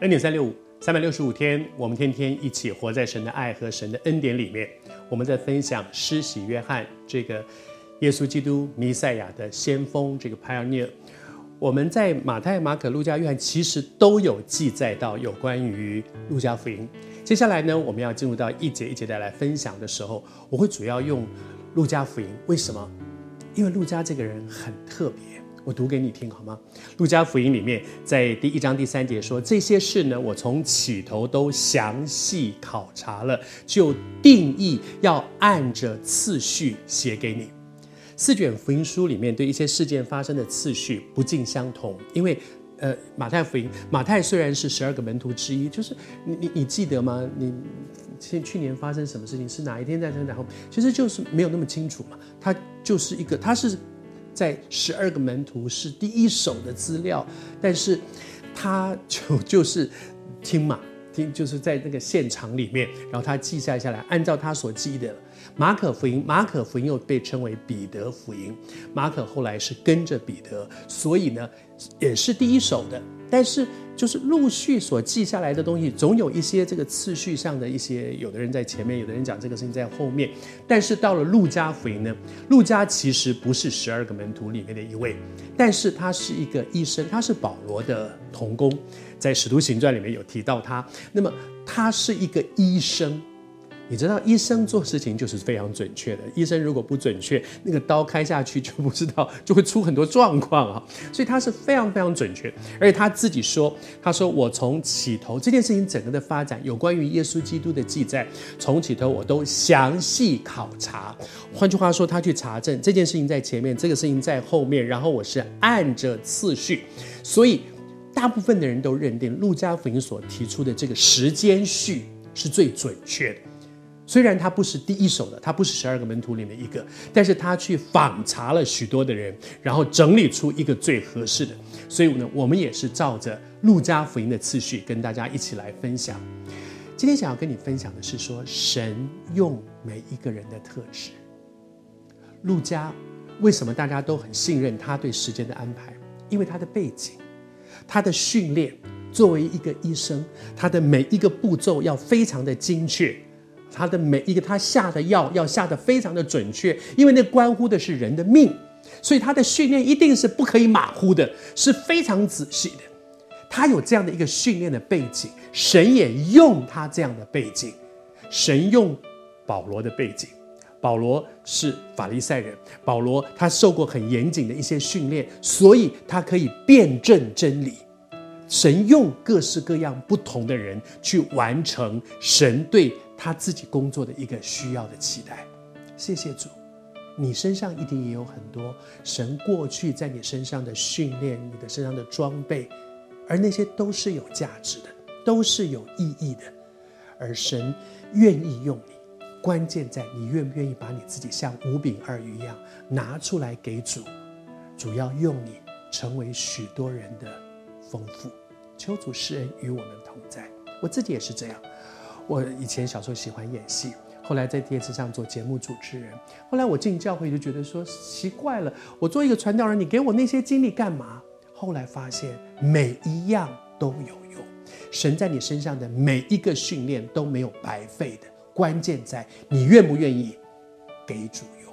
恩典三六五，三百六十五天，我们天天一起活在神的爱和神的恩典里面。我们在分享施洗约翰这个耶稣基督弥赛亚的先锋，这个 pioneer。我们在马太、马可、路加、约翰其实都有记载到有关于路加福音。接下来呢，我们要进入到一节一节的来分享的时候，我会主要用路加福音。为什么？因为路加这个人很特别。我读给你听好吗？路加福音里面，在第一章第三节说：“这些事呢，我从起头都详细考察了，就定义要按着次序写给你。”四卷福音书里面对一些事件发生的次序不尽相同，因为呃，马太福音，马太虽然是十二个门徒之一，就是你你你记得吗？你去去年发生什么事情？是哪一天在生？然后其实就是没有那么清楚嘛。他就是一个，他是。在十二个门徒是第一手的资料，但是他就就是听嘛，听就是在那个现场里面，然后他记下下来，按照他所记的。马可福音，马可福音又被称为彼得福音，马可后来是跟着彼得，所以呢也是第一手的，但是。就是陆续所记下来的东西，总有一些这个次序上的一些，有的人在前面，有的人讲这个事情在后面。但是到了路加福音呢，路加其实不是十二个门徒里面的一位，但是他是一个医生，他是保罗的同工，在使徒行传里面有提到他。那么他是一个医生。你知道医生做事情就是非常准确的。医生如果不准确，那个刀开下去就不知道，就会出很多状况啊。所以他是非常非常准确。而且他自己说：“他说我从起头这件事情整个的发展，有关于耶稣基督的记载，从起头我都详细考察。换句话说，他去查证这件事情在前面，这个事情在后面，然后我是按着次序。所以大部分的人都认定路加福音所提出的这个时间序是最准确的。”虽然他不是第一手的，他不是十二个门徒里面一个，但是他去访查了许多的人，然后整理出一个最合适的。所以呢，我们也是照着路加福音的次序跟大家一起来分享。今天想要跟你分享的是说，神用每一个人的特质。路加为什么大家都很信任他对时间的安排？因为他的背景，他的训练，作为一个医生，他的每一个步骤要非常的精确。他的每一个他下的药要下得非常的准确，因为那关乎的是人的命，所以他的训练一定是不可以马虎的，是非常仔细的。他有这样的一个训练的背景，神也用他这样的背景，神用保罗的背景，保罗是法利赛人，保罗他受过很严谨的一些训练，所以他可以辩证真理。神用各式各样不同的人去完成神对。他自己工作的一个需要的期待，谢谢主，你身上一定也有很多神过去在你身上的训练，你的身上的装备，而那些都是有价值的，都是有意义的，而神愿意用你，关键在你愿不愿意把你自己像五饼二鱼一样拿出来给主，主要用你成为许多人的丰富，求主施恩与我们同在，我自己也是这样。我以前小时候喜欢演戏，后来在电视上做节目主持人。后来我进教会就觉得说奇怪了，我做一个传道人，你给我那些经历干嘛？后来发现每一样都有用，神在你身上的每一个训练都没有白费的，关键在你愿不愿意给主用。